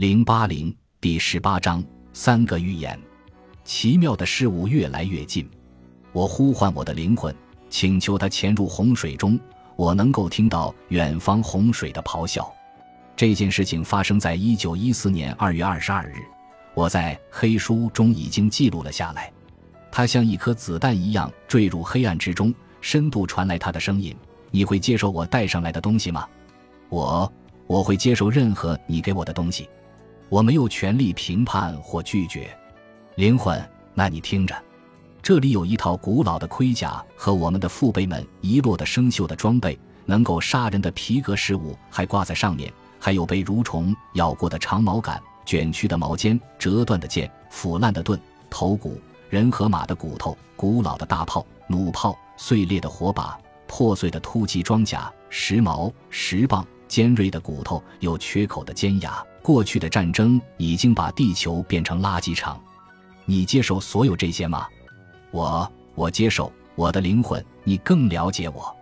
零八零第十八章三个预言。奇妙的事物越来越近，我呼唤我的灵魂，请求它潜入洪水中。我能够听到远方洪水的咆哮。这件事情发生在一九一四年二月二十二日，我在黑书中已经记录了下来。它像一颗子弹一样坠入黑暗之中，深度传来它的声音。你会接受我带上来的东西吗？我，我会接受任何你给我的东西。我没有权利评判或拒绝，灵魂。那你听着，这里有一套古老的盔甲和我们的父辈们遗落的生锈的装备，能够杀人的皮革饰物还挂在上面，还有被蠕虫咬过的长毛杆、卷曲的毛尖、折断的剑、腐烂的盾、头骨、人和马的骨头、古老的大炮、弩炮、碎裂的火把、破碎的突击装甲、石矛、石棒、尖锐的骨头、有缺口的尖牙。过去的战争已经把地球变成垃圾场，你接受所有这些吗？我，我接受。我的灵魂，你更了解我。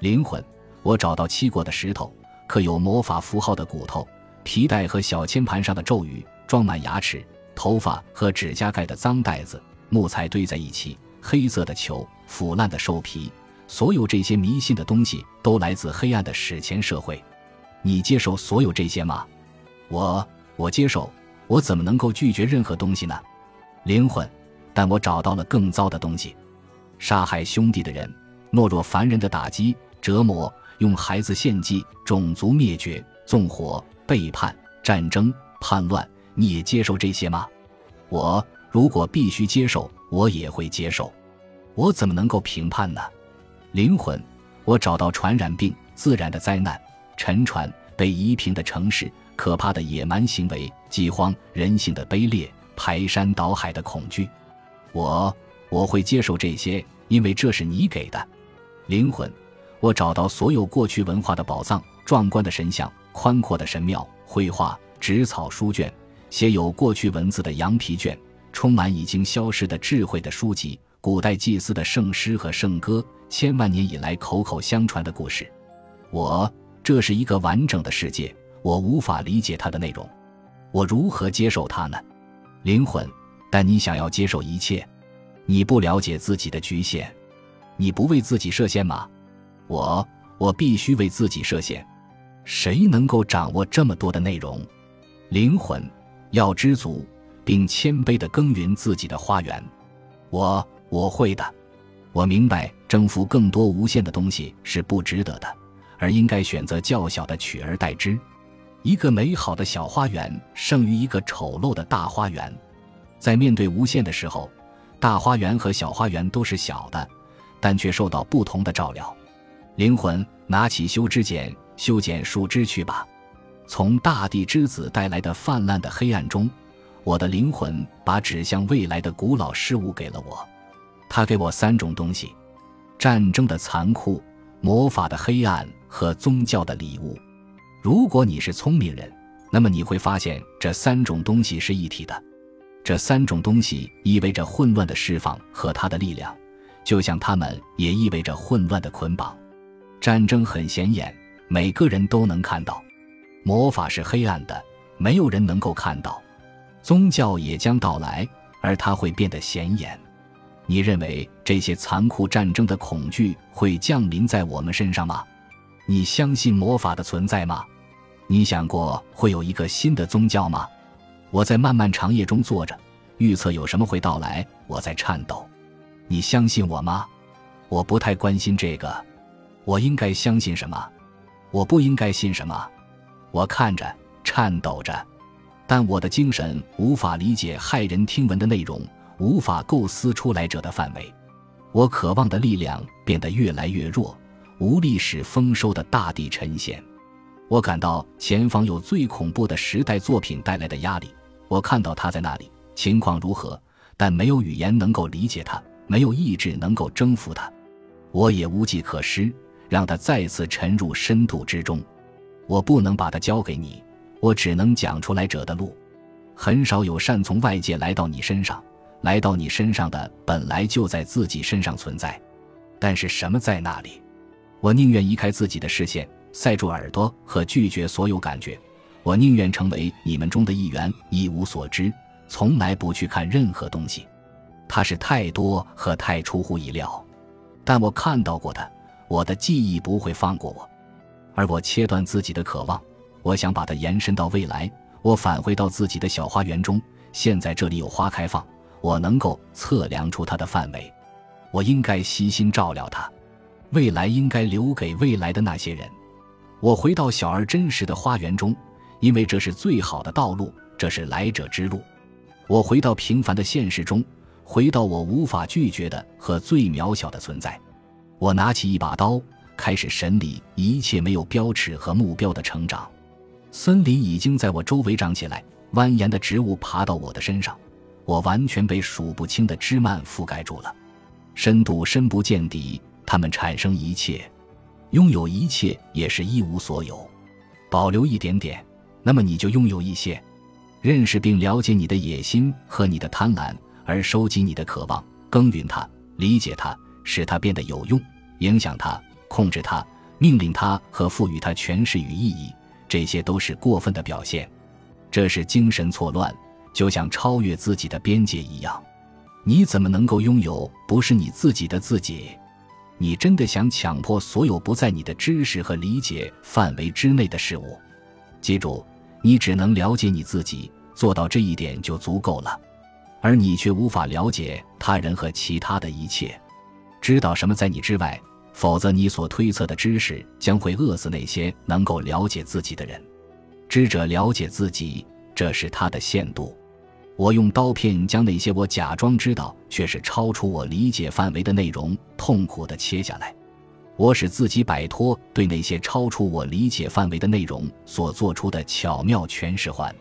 灵魂，我找到漆过的石头，刻有魔法符号的骨头，皮带和小铅盘上的咒语，装满牙齿、头发和指甲盖的脏袋子，木材堆在一起，黑色的球，腐烂的兽皮。所有这些迷信的东西都来自黑暗的史前社会。你接受所有这些吗？我我接受，我怎么能够拒绝任何东西呢？灵魂，但我找到了更糟的东西：杀害兄弟的人，懦弱凡人的打击、折磨，用孩子献祭，种族灭绝，纵火，背叛，战争，叛乱。你也接受这些吗？我如果必须接受，我也会接受。我怎么能够评判呢？灵魂，我找到传染病、自然的灾难、沉船、被夷平的城市。可怕的野蛮行为、饥荒、人性的卑劣、排山倒海的恐惧，我我会接受这些，因为这是你给的灵魂。我找到所有过去文化的宝藏：壮观的神像、宽阔的神庙、绘画、纸草书卷、写有过去文字的羊皮卷、充满已经消失的智慧的书籍、古代祭司的圣诗和圣歌、千万年以来口口相传的故事。我，这是一个完整的世界。我无法理解它的内容，我如何接受它呢？灵魂，但你想要接受一切，你不了解自己的局限，你不为自己设限吗？我，我必须为自己设限。谁能够掌握这么多的内容？灵魂要知足，并谦卑地耕耘自己的花园。我，我会的。我明白，征服更多无限的东西是不值得的，而应该选择较小的取而代之。一个美好的小花园胜于一个丑陋的大花园。在面对无限的时候，大花园和小花园都是小的，但却受到不同的照料。灵魂，拿起修枝剪，修剪树枝去吧。从大地之子带来的泛滥的黑暗中，我的灵魂把指向未来的古老事物给了我。他给我三种东西：战争的残酷、魔法的黑暗和宗教的礼物。如果你是聪明人，那么你会发现这三种东西是一体的。这三种东西意味着混乱的释放和它的力量，就像它们也意味着混乱的捆绑。战争很显眼，每个人都能看到；魔法是黑暗的，没有人能够看到；宗教也将到来，而它会变得显眼。你认为这些残酷战争的恐惧会降临在我们身上吗？你相信魔法的存在吗？你想过会有一个新的宗教吗？我在漫漫长夜中坐着，预测有什么会到来。我在颤抖。你相信我吗？我不太关心这个。我应该相信什么？我不应该信什么？我看着，颤抖着，但我的精神无法理解骇人听闻的内容，无法构思出来者的范围。我渴望的力量变得越来越弱，无力使丰收的大地沉陷。我感到前方有最恐怖的时代作品带来的压力。我看到他在那里，情况如何？但没有语言能够理解他，没有意志能够征服他。我也无计可施，让他再次沉入深度之中。我不能把他交给你，我只能讲出来者的路。很少有善从外界来到你身上，来到你身上的本来就在自己身上存在。但是什么在那里？我宁愿移开自己的视线。塞住耳朵和拒绝所有感觉，我宁愿成为你们中的一员，一无所知，从来不去看任何东西。它是太多和太出乎意料，但我看到过的，我的记忆不会放过我。而我切断自己的渴望，我想把它延伸到未来。我返回到自己的小花园中，现在这里有花开放，我能够测量出它的范围。我应该悉心照料它，未来应该留给未来的那些人。我回到小而真实的花园中，因为这是最好的道路，这是来者之路。我回到平凡的现实中，回到我无法拒绝的和最渺小的存在。我拿起一把刀。开始审理一切没有标尺和目标的成长。森林已经在我周围长起来，蜿蜒的植物爬到我的身上，我完全被数不清的枝蔓覆盖住了，深度深不见底。它们产生一切，拥有一切也是一无所有。保留一点点，那么你就拥有一些。认识并了解你的野心和你的贪婪，而收集你的渴望，耕耘它，理解它，使它变得有用，影响它。控制它，命令它和赋予它权势与意义，这些都是过分的表现。这是精神错乱，就像超越自己的边界一样。你怎么能够拥有不是你自己的自己？你真的想强迫所有不在你的知识和理解范围之内的事物？记住，你只能了解你自己，做到这一点就足够了。而你却无法了解他人和其他的一切，知道什么在你之外。否则，你所推测的知识将会饿死那些能够了解自己的人。知者了解自己，这是他的限度。我用刀片将那些我假装知道却是超出我理解范围的内容痛苦地切下来。我使自己摆脱对那些超出我理解范围的内容所做出的巧妙诠释环。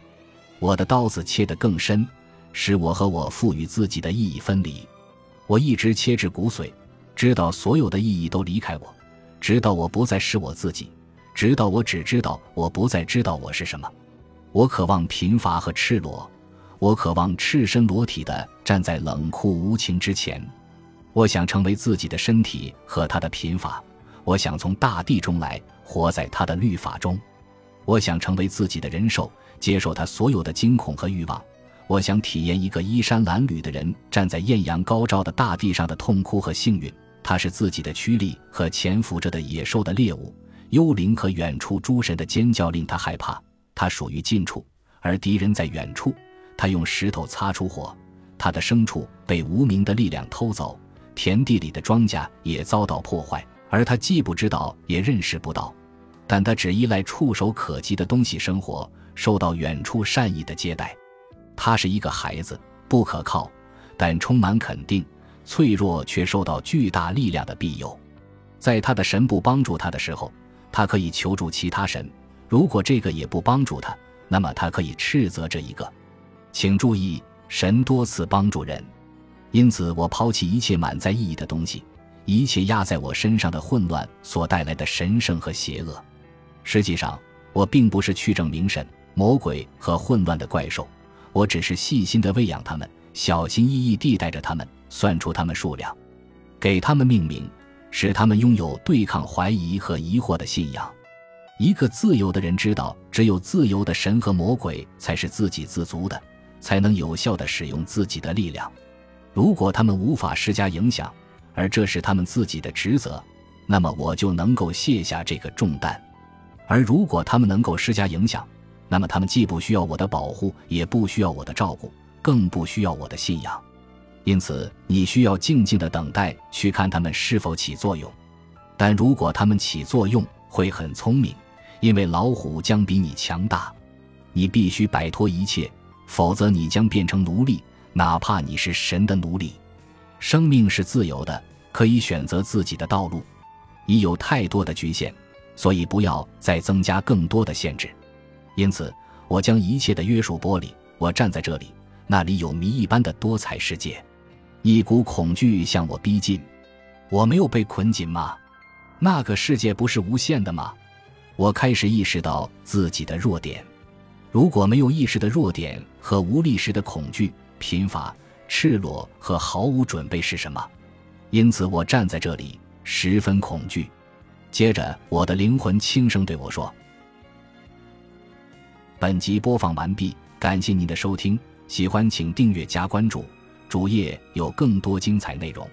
我的刀子切得更深，使我和我赋予自己的意义分离。我一直切至骨髓。知道所有的意义都离开我，直到我不再是我自己，直到我只知道我不再知道我是什么。我渴望贫乏和赤裸，我渴望赤身裸体的站在冷酷无情之前。我想成为自己的身体和他的贫乏，我想从大地中来，活在他的律法中。我想成为自己的人兽，接受他所有的惊恐和欲望。我想体验一个衣衫褴褛的人站在艳阳高照的大地上的痛哭和幸运。他是自己的驱力和潜伏着的野兽的猎物，幽灵和远处诸神的尖叫令他害怕。他属于近处，而敌人在远处。他用石头擦出火，他的牲畜被无名的力量偷走，田地里的庄稼也遭到破坏，而他既不知道也认识不到。但他只依赖触手可及的东西生活，受到远处善意的接待。他是一个孩子，不可靠，但充满肯定。脆弱却受到巨大力量的庇佑，在他的神不帮助他的时候，他可以求助其他神；如果这个也不帮助他，那么他可以斥责这一个。请注意，神多次帮助人，因此我抛弃一切满载意义的东西，一切压在我身上的混乱所带来的神圣和邪恶。实际上，我并不是去证明神、魔鬼和混乱的怪兽，我只是细心地喂养他们，小心翼翼地带着他们。算出他们数量，给他们命名，使他们拥有对抗怀疑和疑惑的信仰。一个自由的人知道，只有自由的神和魔鬼才是自给自足的，才能有效地使用自己的力量。如果他们无法施加影响，而这是他们自己的职责，那么我就能够卸下这个重担。而如果他们能够施加影响，那么他们既不需要我的保护，也不需要我的照顾，更不需要我的信仰。因此，你需要静静的等待，去看他们是否起作用。但如果他们起作用，会很聪明，因为老虎将比你强大。你必须摆脱一切，否则你将变成奴隶，哪怕你是神的奴隶。生命是自由的，可以选择自己的道路。已有太多的局限，所以不要再增加更多的限制。因此，我将一切的约束剥离。我站在这里，那里有谜一般的多彩世界。一股恐惧向我逼近，我没有被捆紧吗？那个世界不是无限的吗？我开始意识到自己的弱点。如果没有意识的弱点和无力时的恐惧、贫乏、赤裸和毫无准备是什么？因此，我站在这里十分恐惧。接着，我的灵魂轻声对我说。本集播放完毕，感谢您的收听，喜欢请订阅加关注，主页有更多精彩内容。